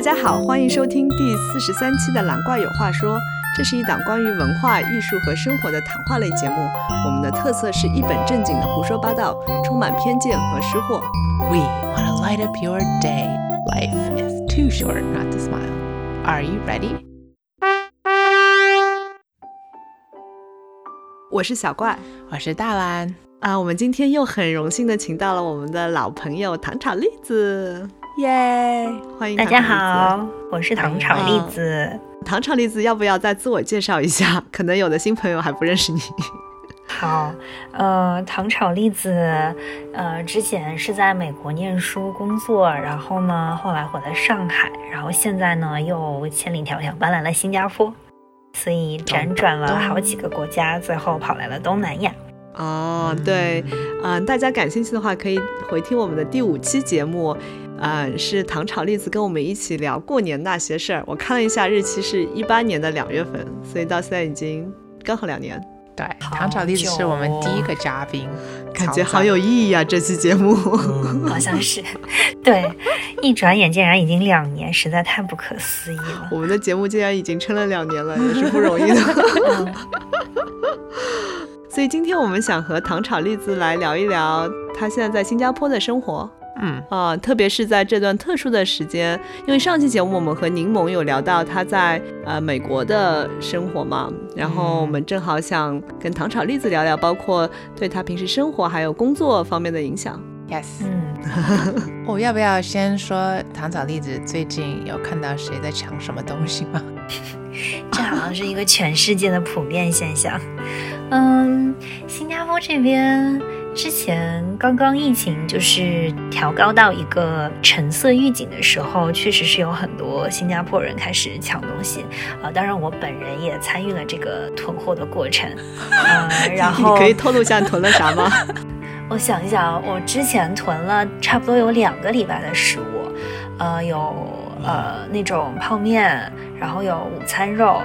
大家好，欢迎收听第四十三期的《蓝怪有话说》，这是一档关于文化艺术和生活的谈话类节目。我们的特色是一本正经的胡说八道，充满偏见和失货。We want to light up your day. Life is too short not to smile. Are you ready? 我是小怪我是大蓝，啊，我们今天又很荣幸的请到了我们的老朋友糖炒栗子，耶！欢迎大家。好，我是糖炒栗子。糖炒栗子，要不要再自我介绍一下？可能有的新朋友还不认识你。好，呃，糖炒栗子，呃，之前是在美国念书工作，然后呢，后来回了上海，然后现在呢又千里迢迢搬来了新加坡，所以辗转了好几个国家，最后跑来了东南亚。哦，对，嗯、大家感兴趣的话，可以回听我们的第五期节目，呃，是糖炒栗子跟我们一起聊过年那些事儿。我看了一下日期是一八年的两月份，所以到现在已经刚好两年，对，好糖炒栗子是我们第一个嘉宾，感觉好有意义啊！这期节目，好像是，对，一转眼竟然已经两年，实在太不可思议了。我们的节目竟然已经撑了两年了，也是不容易的。嗯 所以今天我们想和糖炒栗子来聊一聊他现在在新加坡的生活。嗯，啊、特别是在这段特殊的时间，因为上期节目我们和柠檬有聊到他在呃美国的生活嘛，然后我们正好想跟糖炒栗子聊聊，包括对他平时生活还有工作方面的影响。Yes，嗯，我、要不要先说糖炒栗子最近有看到谁在抢什么东西吗？这好像是一个全世界的普遍现象。嗯，新加坡这边之前刚刚疫情就是调高到一个橙色预警的时候，确实是有很多新加坡人开始抢东西啊、当然，我本人也参与了这个囤货的过程。呃，然后你可以透露一下你囤了啥吗？我想一想，我之前囤了差不多有两个礼拜的食物，呃，有呃那种泡面，然后有午餐肉，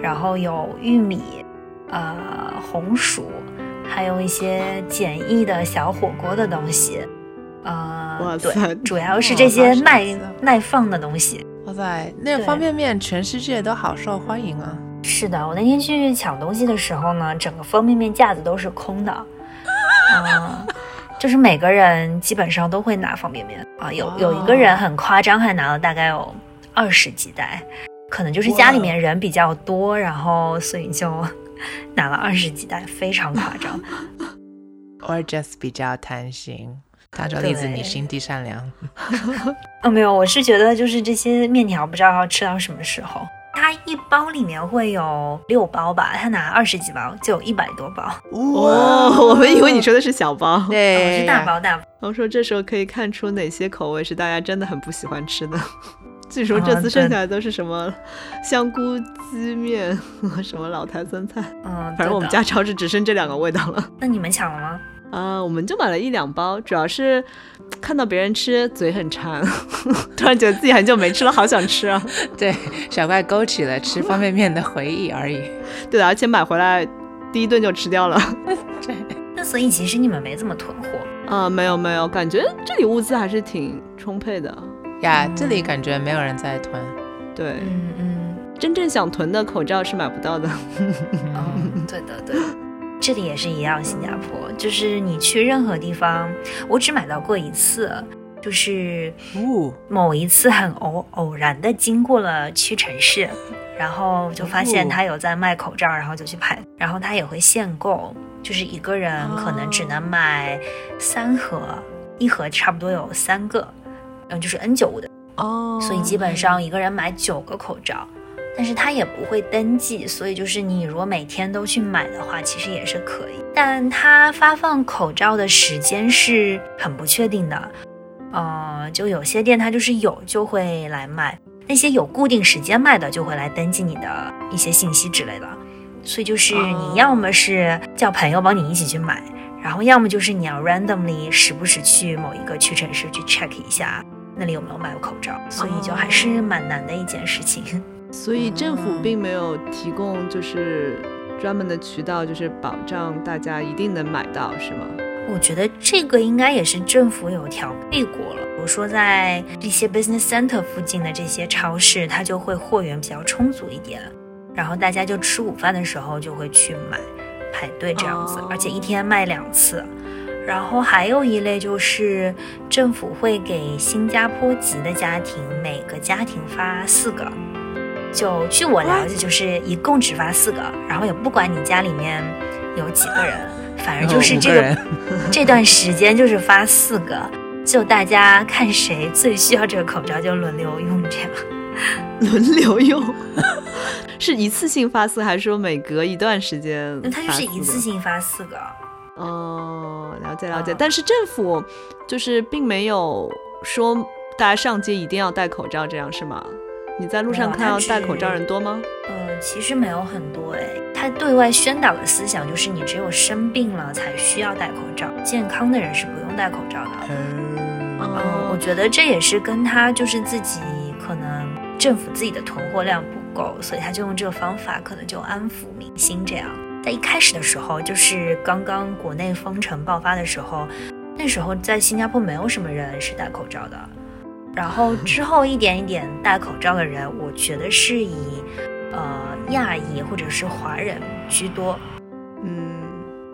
然后有玉米，呃红薯，还有一些简易的小火锅的东西，哇呃，塞对，主要是这些耐耐放的东西。哇塞，那个方便面全世界都好受欢迎啊！是的，我那天去抢东西的时候呢，整个方便面架子都是空的，嗯、就是每个人基本上都会拿方便面啊，有有一个人很夸张，还拿了大概有二十几袋，可能就是家里面人比较多，然后所以就 拿了二十几袋，非常夸张。Or just 比较贪心。糖炒栗子，你心地善良。哦，没有，我是觉得就是这些面条不知道要吃到什么时候。它一包里面会有六包吧，他拿二十几包就有一百多包，哦，我们以为你说的是小包。哦对，是大包大包。我说这时候可以看出哪些口味是大家真的很不喜欢吃的。据说啊这次剩下的都是什么香菇鸡面和什么老坛酸菜，嗯，反正我们家超市只剩这两个味道了。那你们抢了吗？啊、我们就买了一两包，主要是看到别人吃嘴很馋，突然觉得自己很久没吃了，好想吃啊。对，小怪勾起了吃方便面的回忆而已。对的，而且买回来第一顿就吃掉了。对，那所以其实你们没怎么囤货。啊、没有没有，感觉这里物资还是挺充沛的。呀，这里感觉没有人在囤。对，嗯嗯真正想囤的口罩是买不到的。嗯，对的对的。这里也是一样，新加坡就是你去任何地方，我只买到过一次，就是哦，某一次很偶偶然的经过了屈臣氏，然后就发现哦他有在卖口罩，然后就去拍，然后他也会限购，就是一个人可能只能买三盒，一盒差不多有三个，嗯，就是 N 九五的。哦所以基本上一个人买九个口罩，但是他也不会登记，所以就是你如果每天都去买的话，其实也是可以。但他发放口罩的时间是很不确定的，呃，就有些店它就是有就会来卖，那些有固定时间卖的就会来登记你的一些信息之类的。所以就是你要么是叫朋友帮你一起去买，然后要么就是你要 randomly 时不时去某一个屈臣氏去 check 一下那里有没有卖口罩，所以就还是蛮难的一件事情。所以政府并没有提供就是专门的渠道，就是保障大家一定能买到，是吗？我觉得这个应该也是政府有调配过了，比如说在一些 business center 附近的这些超市，它就会货源比较充足一点，然后大家就吃午饭的时候就会去买，排队这样子，哦而且一天卖两次。然后还有一类就是政府会给新加坡籍的家庭每个家庭发四个，就据我了解，就是一共只发四个，然后也不管你家里面有几个人，反正就是这个个 这段时间就是发四个，就大家看谁最需要这个口罩就轮流用这样。轮流用，是一次性发四个，还是说每隔一段时间？那它就是一次。性发四个，哦，了解了解。嗯但是政府就是并没有说大家上街一定要戴口罩，这样是吗？你在路上看到戴口罩人多吗？呃，其实没有很多哎。他对外宣导的思想就是你只有生病了才需要戴口罩，健康的人是不用戴口罩的。嗯嗯，我觉得这也是跟他就是自己可能政府自己的囤货量不够，所以他就用这个方法，可能就安抚民心这样。在一开始的时候，就是刚刚国内封城爆发的时候，那时候在新加坡没有什么人是戴口罩的。然后之后一点一点戴口罩的人，我觉得是以呃亚裔或者是华人居多。嗯，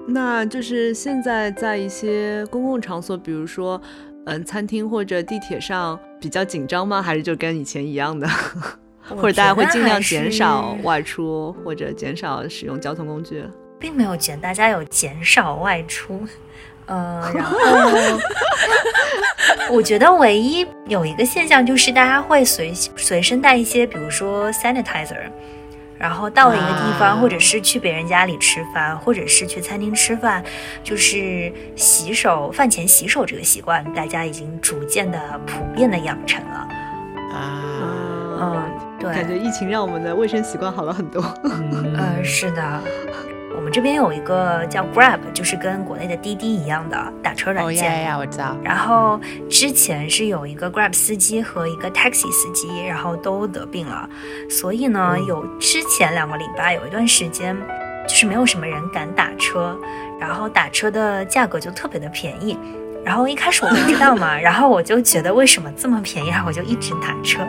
那就是现在在一些公共场所，比如说，嗯，餐厅或者地铁上比较紧张吗？还是就跟以前一样的？或者大家会尽量减少外出，或者减少使用交通工具？并没有减大家有减少外出，呃，然后 我觉得唯一有一个现象就是大家会随随身带一些，比如说 sanitizer，然后到了一个地方，啊或者是去别人家里吃饭，或者是去餐厅吃饭，就是洗手饭前洗手这个习惯，大家已经逐渐的普遍的养成了。啊，嗯，对，感觉疫情让我们的卫生习惯好了很多。嗯呃，是的，我们这边有一个叫 Grab，就是跟国内的滴滴一样的打车软哦件。呀呀，我知道，然后之前是有一个 Grab 司机和一个 taxi 司机，然后都得病了，所以呢，有之前两个礼拜有一段时间，就是没有什么人敢打车，然后打车的价格就特别的便宜。然后一开始我不知道嘛，然后我就觉得为什么这么便宜，然后我就一直打车。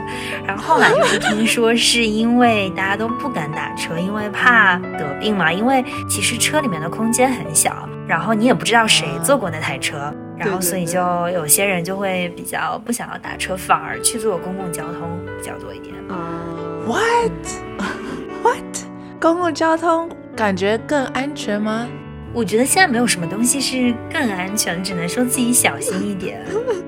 然后后来就是听说是因为大家都不敢打车，因为怕得病嘛。因为其实车里面的空间很小，然后你也不知道谁坐过那台车，然后所以就有些人就会比较不想要打车，反而去坐公共交通比较多一点。啊，What What？公共交通感觉更安全吗？我觉得现在没有什么东西是更安全，只能说自己小心一点。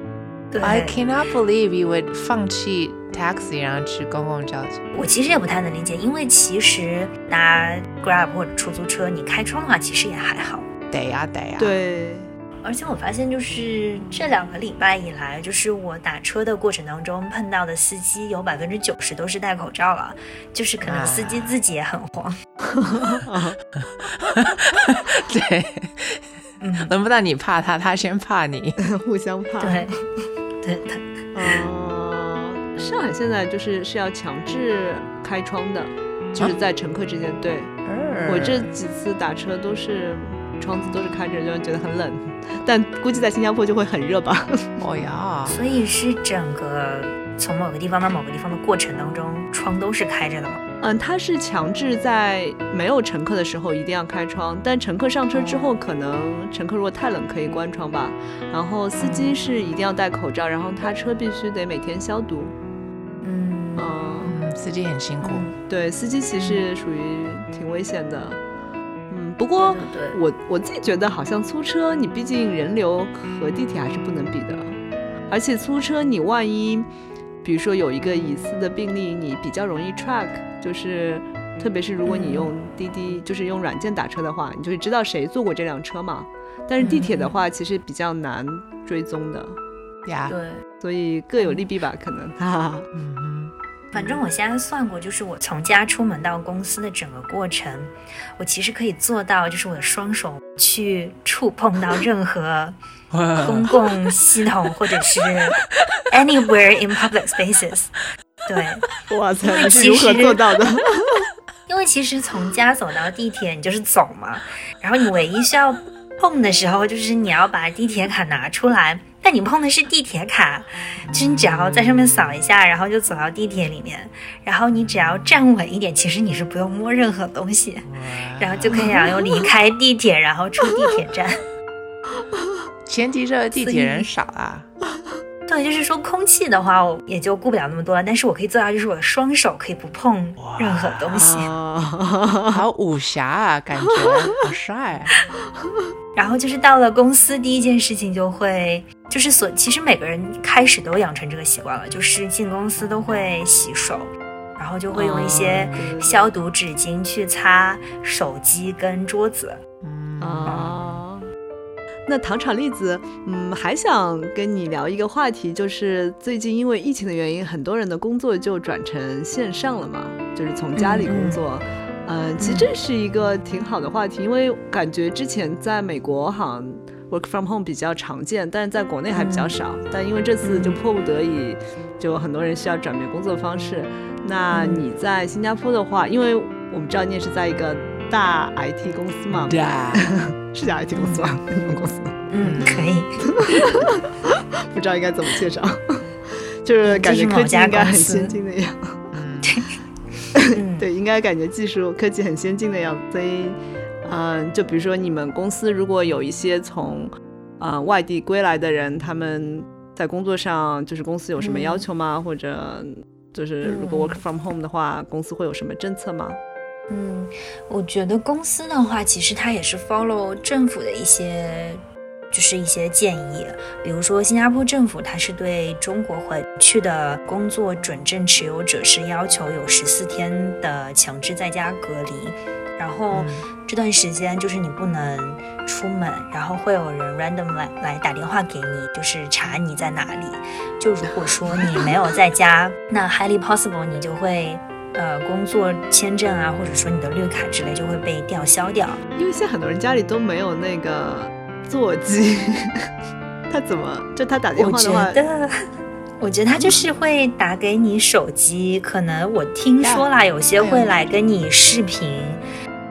对，I cannot believe you would 放弃 taxi 然后去公共交通。我其实也不太能理解，因为其实拿 Grab 或者出租车，你开窗的话其实也还好。得呀得呀，，对，而且我发现，就是这两个礼拜以来，就是我打车的过程当中碰到的司机，有百分之九十都是戴口罩了，就是可能司机自己也很慌。对，嗯，轮不到你怕他，他先怕你。互相怕。对，对的。哦，上海现在就是是要强制开窗的，就是在乘客之间。对我这几次打车都是窗子都是开着，就觉得很冷。但估计在新加坡就会很热吧。哦呀，所以是整个从某个地方到某个地方的过程当中，窗都是开着的吗？嗯，它是强制在没有乘客的时候一定要开窗，但乘客上车之后，可能乘客如果太冷可以关窗吧。然后司机是一定要戴口罩，然后他车必须得每天消毒。嗯嗯，嗯，司机很辛苦。对，司机其实属于挺危险的。嗯，不过我我自己觉得，好像租车，你毕竟人流和地铁还是不能比的。而且租车，你万一比如说有一个疑似的病例，你比较容易 track，就是特别是如果你用滴滴，就是用软件打车的话，你就会知道谁坐过这辆车嘛。但是地铁的话，其实比较难追踪的，呀，对。所以各有利弊吧，可能。哈 哈。嗯哼，反正我现在算过，就是我从家出门到公司的整个过程，我其实可以做到，就是我的双手去触碰到任何 公共系统或者是 anywhere in public spaces。对，哇塞，因为你是如何其实做到的？因为其实从家走到地铁，你就是走嘛，然后你唯一需要碰的时候，就是你要把地铁卡拿出来，但你碰的是地铁卡，就是你只要在上面扫一下，然后就走到地铁里面，然后你只要站稳一点，其实你是不用摸任何东西，然后就可以然后离开地铁，然后出地铁站。前提是地铁人少啊。对，就是说空气的话，我也就顾不了那么多了。但是我可以做到，就是我的双手可以不碰任何东西。好武侠啊，感觉好帅。然后就是到了公司，第一件事情就会就是所，其实每个人开始都养成这个习惯了，就是进公司都会洗手，然后就会用一些消毒纸巾去擦手机跟桌子。哦，那糖厂栗子，嗯，还想跟你聊一个话题，就是最近因为疫情的原因，很多人的工作就转成线上了嘛，就是从家里工作。嗯，其实这是一个挺好的话题，因为感觉之前在美国好像 work from home 比较常见，但是在国内还比较少。但因为这次就迫不得已，就很多人需要转变工作方式。那你在新加坡的话，因为我们知道你也是在一个大 IT 公司嘛，对啊，是叫 IT 公司吗？你们公司？嗯，可以。不知道应该怎么介绍，就是感觉科技应该很先进的样。对，应该感觉技术科技很先进的样子。所以，嗯，就比如说你们公司如果有一些从啊外地归来的人，他们在工作上就是公司有什么要求吗？或者就是如果 work from home 的话，公司会有什么政策吗？嗯，我觉得公司的话，其实它也是 follow 政府的一些。就是一些建议，比如说新加坡政府，它是对中国回去的工作准证持有者是要求有十四天的强制在家隔离，然后这段时间就是你不能出门，然后会有人 random 来来打电话给你，就是查你在哪里。就如果说你没有在家，那 highly possible 你就会呃工作签证啊，或者说你的绿卡之类就会被吊销掉。因为现在很多人家里都没有那个。座机，他怎么就他打电话的话？我觉得，我觉得他就是会打给你手机，可能我听说啦，有些会来跟你视频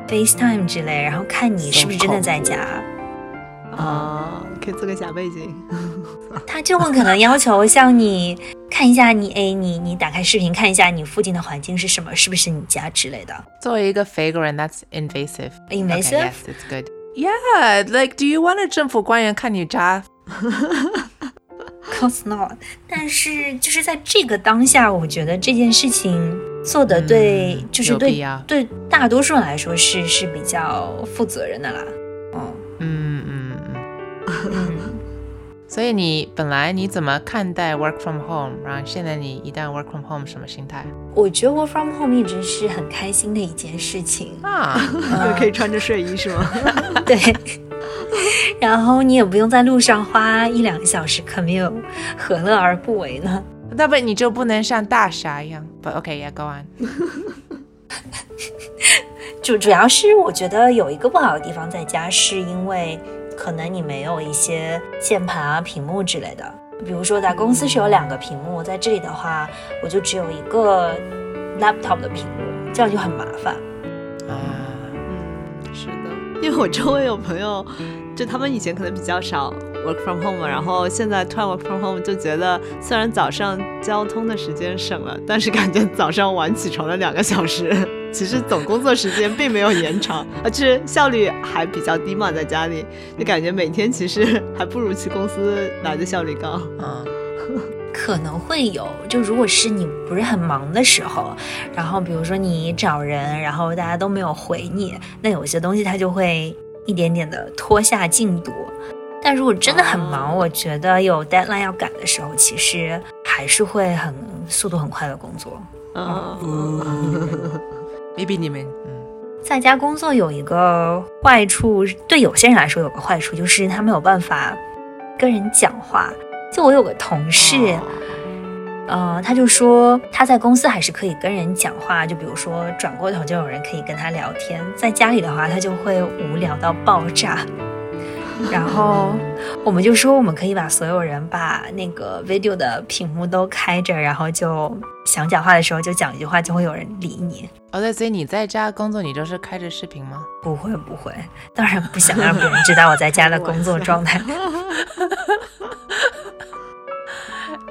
，FaceTime 之类，然后看你是不是真的在家。啊，可以做个假背景。他就会可能要求像你看一下你哎，你你打开视频看一下你附近的环境是什么，是不是你家之类的。作为一个肥国人，That's invasive. Invasive. Yes, it's good. Yeah, like, do you want 政府官员看你家？Course not. 但是就是在这个当下，我觉得这件事情做的对，就是对对大多数人来说是是比较负责任的啦。哦，嗯嗯嗯。所以你本来你怎么看待 work from home？然后现在你一旦 work from home，什么心态？我觉得 work from home 一直是很开心的一件事情啊，可以穿着睡衣是吗？对。然后你也不用在路上花一两个小时 commute，何乐而不为呢？那不你就不能像大傻一样？But OK，yeah，go on。主主要是我觉得有一个不好的地方在家，是因为。可能你没有一些键盘啊、屏幕之类的，比如说在公司是有两个屏幕，在这里的话，我就只有一个 laptop 的屏幕，这样就很麻烦。啊，嗯，是的，因为我周围有朋友，就他们以前可能比较少 work from home，然后现在突然 work from home，就觉得虽然早上交通的时间省了，但是感觉早上晚起床了两个小时。其实总工作时间并没有延长，而且效率还比较低嘛，在家里就感觉每天其实还不如去公司来的效率高。嗯，可能会有，就如果是你不是很忙的时候，然后比如说你找人，然后大家都没有回你，那有些东西它就会一点点的拖下进度。但如果真的很忙，我觉得有 deadline 要赶的时候，其实还是会很速度很快的工作。嗯。Maybe 你们嗯，在家工作有一个坏处，对有些人来说有个坏处，就是他没有办法跟人讲话。就我有个同事，呃，他就说他在公司还是可以跟人讲话，就比如说转过头就有人可以跟他聊天。在家里的话，他就会无聊到爆炸。然后我们就说，我们可以把所有人把那个 video 的屏幕都开着，然后就想讲话的时候就讲一句话，就会有人理你。哦，对，所以你在家工作，你就是开着视频吗？不会不会，当然不想让别人知道我在家的工作状态。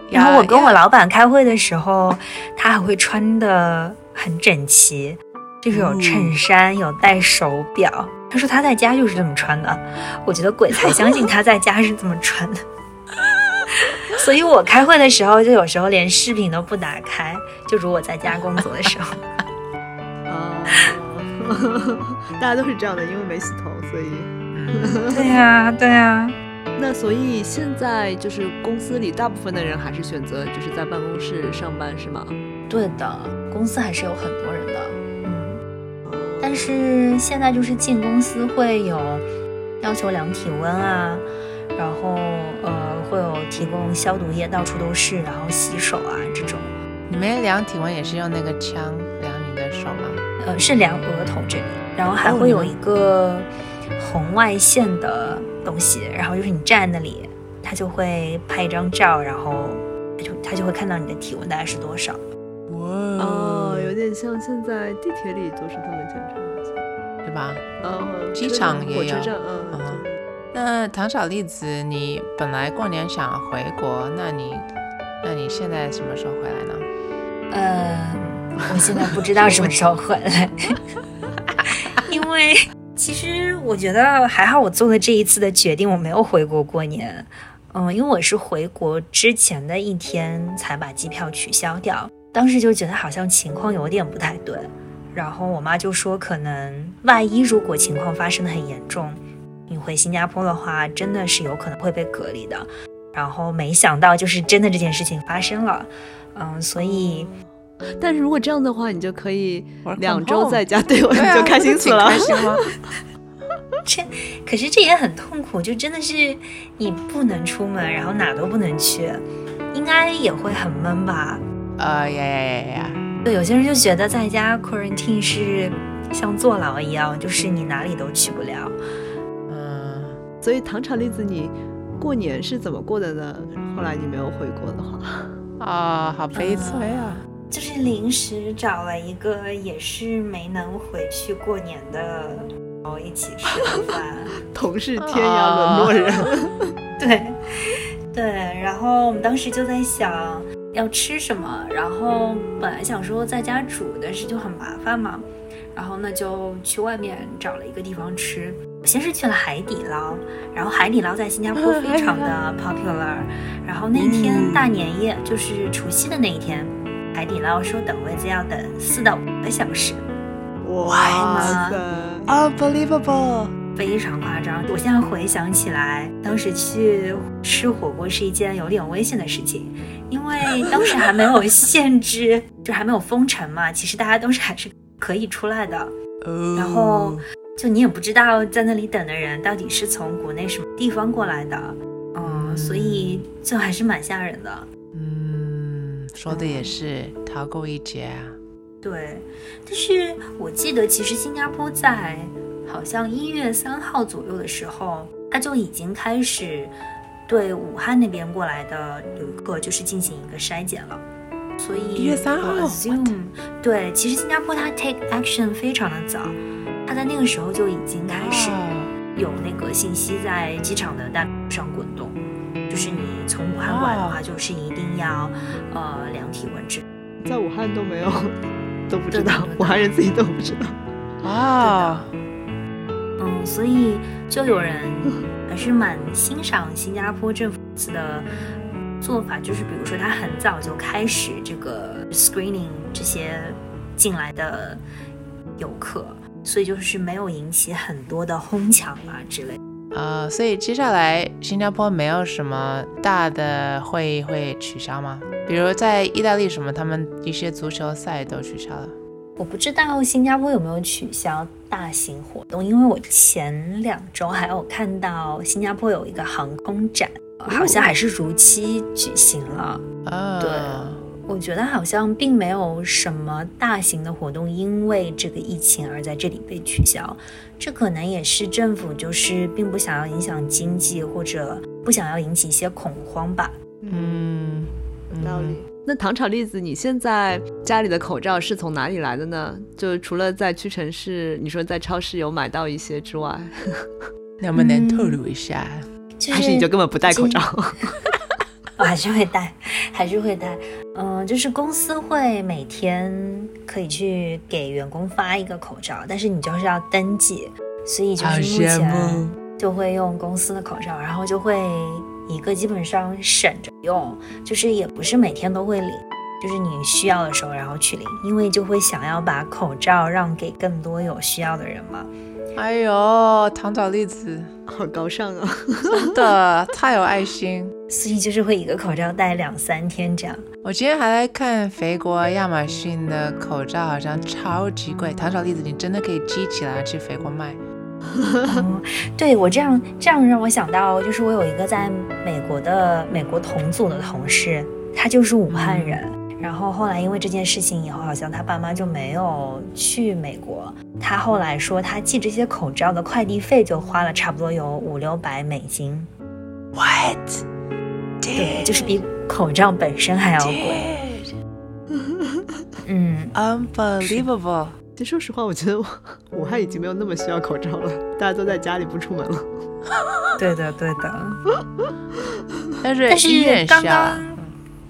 然后我跟我老板开会的时候，他还会穿的很整齐，就是有衬衫，有戴手表。他说他在家就是这么穿的，我觉得鬼才相信他在家是这么穿的。所以我开会的时候，就有时候连视频都不打开，就如我在家工作的时候。哦，大家都是这样的，因为没洗头，所以。对呀，对呀。那所以现在就是公司里大部分的人还是选择就是在办公室上班，是吗？对的，公司还是有很多人的。嗯。但是现在就是进公司会有要求量体温啊，然后呃会有提供消毒液，到处都是，然后洗手啊这种。你们量体温也是用那个枪量你的手吗？呃，是量额头这里，然后还会有一个红外线的东西，然后就是你站在那里，它就会拍一张照，然后他就他就会看到你的体温大概是多少。哇，哦，有点像现在地铁里都是这么检查，对吧？嗯，机场也有。火车站，嗯。那唐小栗子，你本来过年想回国，那你那你现在什么时候回来呢？呃，我现在不知道什么时候回来，因为其实我觉得还好，我做了这一次的决定，我没有回国过年。嗯，因为我是回国之前的一天才把机票取消掉，当时就觉得好像情况有点不太对，然后我妈就说，可能万一如果情况发生的很严重，你回新加坡的话，真的是有可能会被隔离的。然后没想到，就是真的这件事情发生了。嗯，所以，但是如果这样的话，你就可以两周在家，对我就开心死了。开心吗？这可是这也很痛苦，就真的是你不能出门，然后哪都不能去，应该也会很闷吧？啊呀呀呀呀！对，有些人就觉得在家 quarantine 是像坐牢一样，就是你哪里都去不了。嗯，所以唐朝栗子，你过年是怎么过的呢？后来你没有回国的话。啊，好悲催啊！就是临时找了一个也是没能回去过年的，然后一起吃饭。同是天涯沦落人。对对，然后我们当时就在想要吃什么，然后本来想说在家煮，但是就很麻烦嘛，然后呢就去外面找了一个地方吃。先是去了海底捞，然后海底捞在新加坡 非常的 popular。然后那天大年夜就是除夕的那一天，海底捞说等位子要等四到五个小时。哇塞，unbelievable，非常夸张。我现在回想起来，当时去吃火锅是一件有点危险的事情，因为当时还没有限制，就还没有封城嘛，其实大家都是还是可以出来的。然后。就你也不知道在那里等的人到底是从国内什么地方过来的，嗯，所以就还是蛮吓人的。嗯，说的也是，逃过一劫啊。对，但是我记得其实新加坡在好像一月三号左右的时候，他就已经开始对武汉那边过来的旅客就是进行一个筛检了。所以一月三号，对，其实新加坡它 take action 非常的早。它在那个时候就已经开始有那个信息在机场的大上滚动，就是你从武汉过来的话，就是一定要呃量体温之。在武汉都没有，都不知道，武汉人自己都不知道。啊，嗯，所以就有人还是蛮欣赏新加坡政府的做法，就是比如说他很早就开始这个 screening 这些进来的游客。所以就是没有引起很多的哄抢啊之类。呃，所以接下来新加坡没有什么大的会议会取消吗？比如在意大利什么，他们一些足球赛都取消了。我不知道新加坡有没有取消大型活动，因为我前两周还有看到新加坡有一个航空展，好像还是如期举行了。啊，对。我觉得好像并没有什么大型的活动因为这个疫情而在这里被取消，这可能也是政府就是并不想要影响经济或者不想要引起一些恐慌吧。嗯，有道理。那糖炒栗子，你现在家里的口罩是从哪里来的呢？就除了在屈臣氏，你说在超市有买到一些之外，能不能透露一下？就是、还是你就根本不戴口罩？我还是会戴，还是会戴。嗯，就是公司会每天可以去给员工发一个口罩，但是你就是要登记，所以就是目前就会用公司的口罩，然后就会一个基本上省着用，就是也不是每天都会领，就是你需要的时候然后去领，因为就会想要把口罩让给更多有需要的人嘛。哎呦，糖炒栗子好高尚啊！真的太有爱心，所以就是会一个口罩戴两三天这样。我今天还在看肥国亚马逊的口罩，好像超级贵。糖炒栗子，你真的可以积起来去肥国卖。哦，对我这样这样让我想到，就是我有一个在美国的美国同组的同事，他就是武汉人。然后后来因为这件事情以后，好像他爸妈就没有去美国。他后来说，他寄这些口罩的快递费就花了差不多有五六百美金。What？对，就是比口罩本身还要贵。嗯，Unbelievable。其实说实话，我觉得武汉已经没有那么需要口罩了，大家都在家里不出门了。对的，对的。但是但是医院需要刚刚，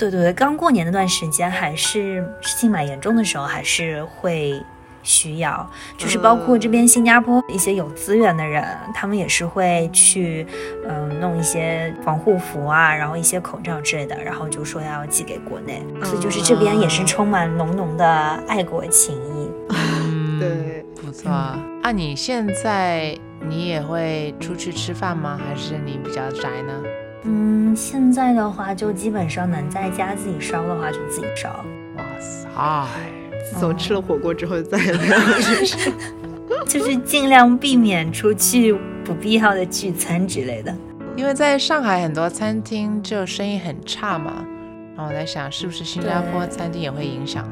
对对对，刚过年那段时间，还是事情蛮严重的时候，还是会需要，就是包括这边新加坡一些有资源的人，他们也是会去，嗯，弄一些防护服啊，然后一些口罩之类的，然后就说要寄给国内，所以就是这边也是充满浓浓的爱国情谊。嗯，对，不错。啊，你现在你也会出去吃饭吗？还是你比较宅呢？嗯，现在的话就基本上能在家自己烧的话就自己烧。哇塞，自从吃了火锅之后，就再也没有就是就是尽量避免出去不必要的聚餐之类的。因为在上海很多餐厅就生意很差嘛，然后我在想是不是新加坡餐厅也会影响？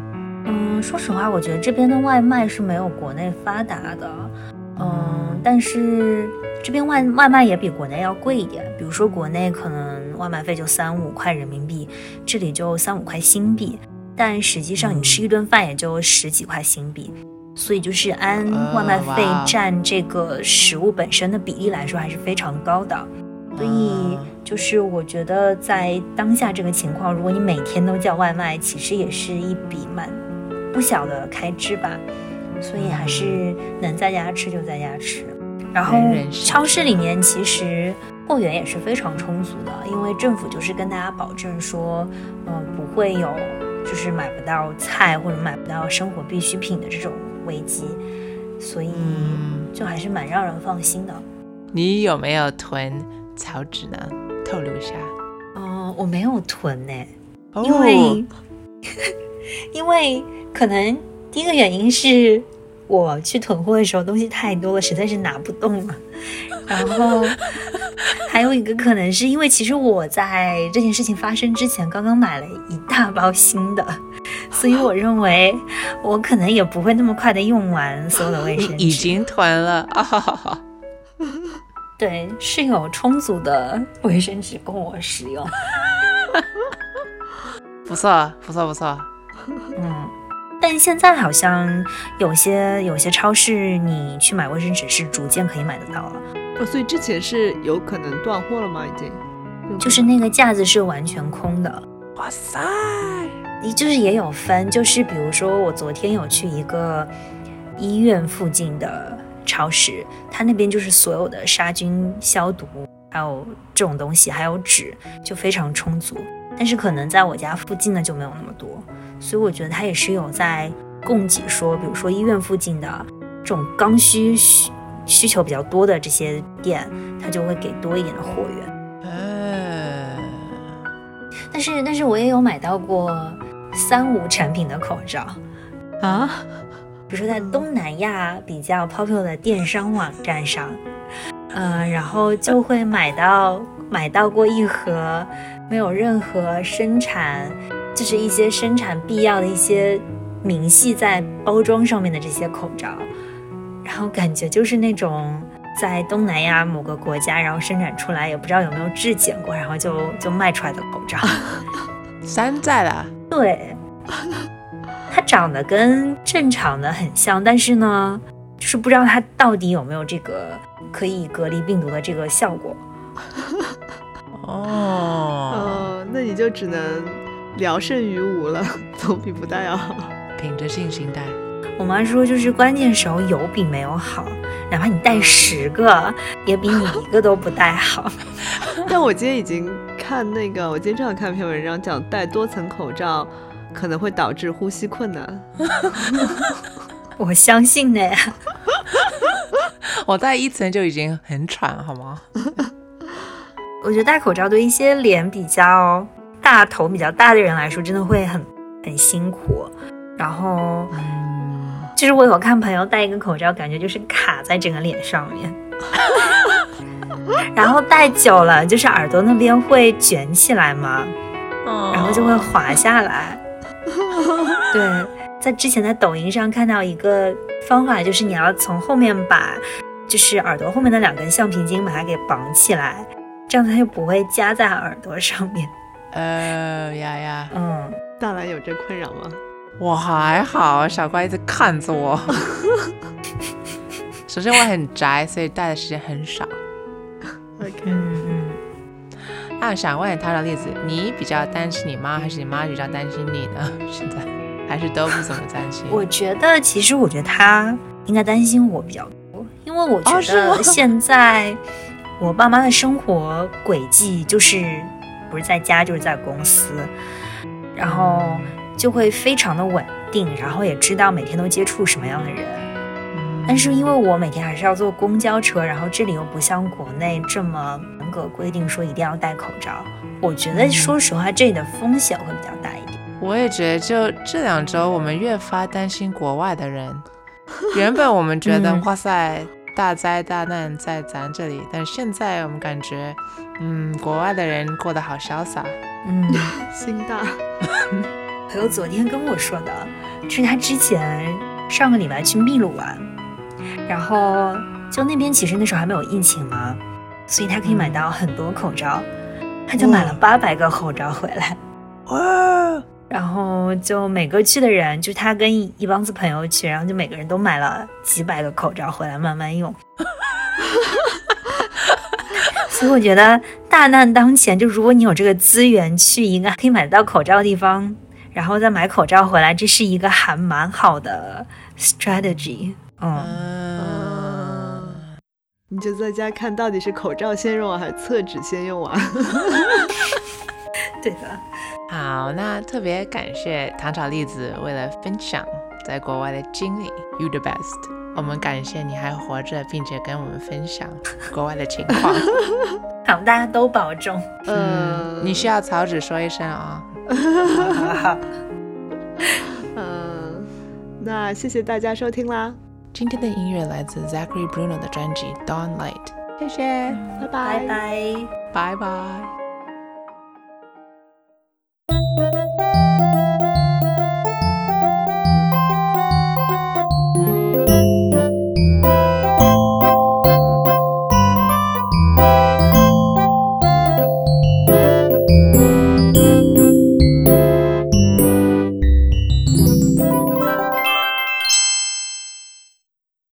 嗯，说实话，我觉得这边的外卖是没有国内发达的。嗯，但是这边外外卖也比国内要贵一点。比如说国内可能外卖费就三五块人民币，这里就三五块新币，但实际上你吃一顿饭也就十几块新币。所以就是按外卖费占这个食物本身的比例来说，还是非常高的。所以就是我觉得在当下这个情况，如果你每天都叫外卖，其实也是一笔蛮不小的开支吧。所以还是能在家吃就在家吃。然后超市里面其实货源也是非常充足的，因为政府就是跟大家保证说，嗯、不会有就是买不到菜或者买不到生活必需品的这种危机，所以嗯就还是蛮让人放心的。你有没有囤草纸呢？透露一下。嗯、我没有囤呢、哦因为、因为可能第一个原因是我去囤货的时候东西太多了，实在是拿不动了。然后还有一个可能是因为其实我在这件事情发生之前刚刚买了一大包新的，所以我认为我可能也不会那么快的用完所有的卫生纸。已经囤了啊！哈哈哈对是有充足的卫生纸供我使用。不错，不错，不错。嗯，但现在好像有些有些超市，你去买卫生纸是逐渐可以买得到了，哦，所以之前是有可能断货了吗？已经，就是那个架子是完全空的。哇塞！你就是也有分，就是比如说我昨天有去一个医院附近的超市，它那边就是所有的杀菌消毒，还有这种东西，还有纸就非常充足。但是可能在我家附近的就没有那么多，所以我觉得它也是有在供给说，比如说医院附近的这种刚需需需求比较多的这些店，它就会给多一点的货源。嗯，但是但是我也有买到过三无产品的口罩。啊，比如说在东南亚比较 popular 的电商网站上，呃，然后就会买到买到过一盒没有任何生产，就是一些生产必要的一些明细在包装上面的这些口罩，然后感觉就是那种在东南亚某个国家，然后生产出来也不知道有没有质检过，然后就就卖出来的口罩。山寨的，对，它长得跟正常的很像，但是呢，就是不知道它到底有没有这个可以隔离病毒的这个效果。哦，哦，那你就只能聊胜于无了，总比不带要好。凭着信心带。我妈说，就是关键时候有比没有好，哪怕你带十个，也比你一个都不带好。但我今天已经看那个，我今天正好看篇文章，讲戴多层口罩可能会导致呼吸困难。我相信的呀。我戴一层就已经很喘，好吗？我觉得戴口罩对一些脸比较大、头比较大的人来说，真的会很很辛苦。然后，就是我有看朋友戴一个口罩，感觉就是卡在整个脸上面，然后戴久了，就是耳朵那边会卷起来嘛，然后就会滑下来。对，在之前在抖音上看到一个方法，就是你要从后面把，就是耳朵后面的两根橡皮筋把它给绑起来，这样它就不会夹在耳朵上面。呃呀呀，嗯，大兰有这困扰吗？我还好，傻瓜一直看着我。首先我很宅，所以戴的时间很少。OK，嗯嗯，那想问他的例子，你比较担心你妈，还是你妈比较担心你呢？现在还是都不怎么担心？我觉得其实我觉得他应该担心我比较多，因为我觉得现在我爸妈的生活轨迹就是不是在家就是在公司，然后就会非常的稳定，然后也知道每天都接触什么样的人。嗯但是因为我每天还是要坐公交车，然后这里又不像国内这么严格规定说一定要戴口罩，我觉得说实话这里的风险会比较大一点。我也觉得，就这两周，我们越发担心国外的人。原本我们觉得，嗯哇塞，大灾大难在咱这里，但现在我们感觉，嗯，国外的人过得好潇洒。嗯。心大。朋友昨天跟我说的，是他之前上个礼拜去秘鲁玩，然后就那边其实那时候还没有疫情嘛，所以他可以买到很多口罩，他就买了八百个口罩回来，哇，然后就每个去的人，就他跟一一帮子朋友去，然后就每个人都买了几百个口罩回来慢慢用。所以我觉得大难当前，就如果你有这个资源去一个可以买得到口罩的地方，然后再买口罩回来，这是一个还蛮好的 strategy。嗯，嗯，你就在家看到底是口罩先用啊还是厕纸先用完？对的。好，那特别感谢糖炒栗子为了分享在国外的经历，You the best。我们感谢你还活着，并且跟我们分享国外的情况。好，大家都保重。嗯，你需要草纸说一声啊、嗯，那谢谢大家收听啦，今天的音乐来自 Zachary Bruno 的专辑《Dawn Light》，谢谢，拜拜拜拜。拜拜。Thank you.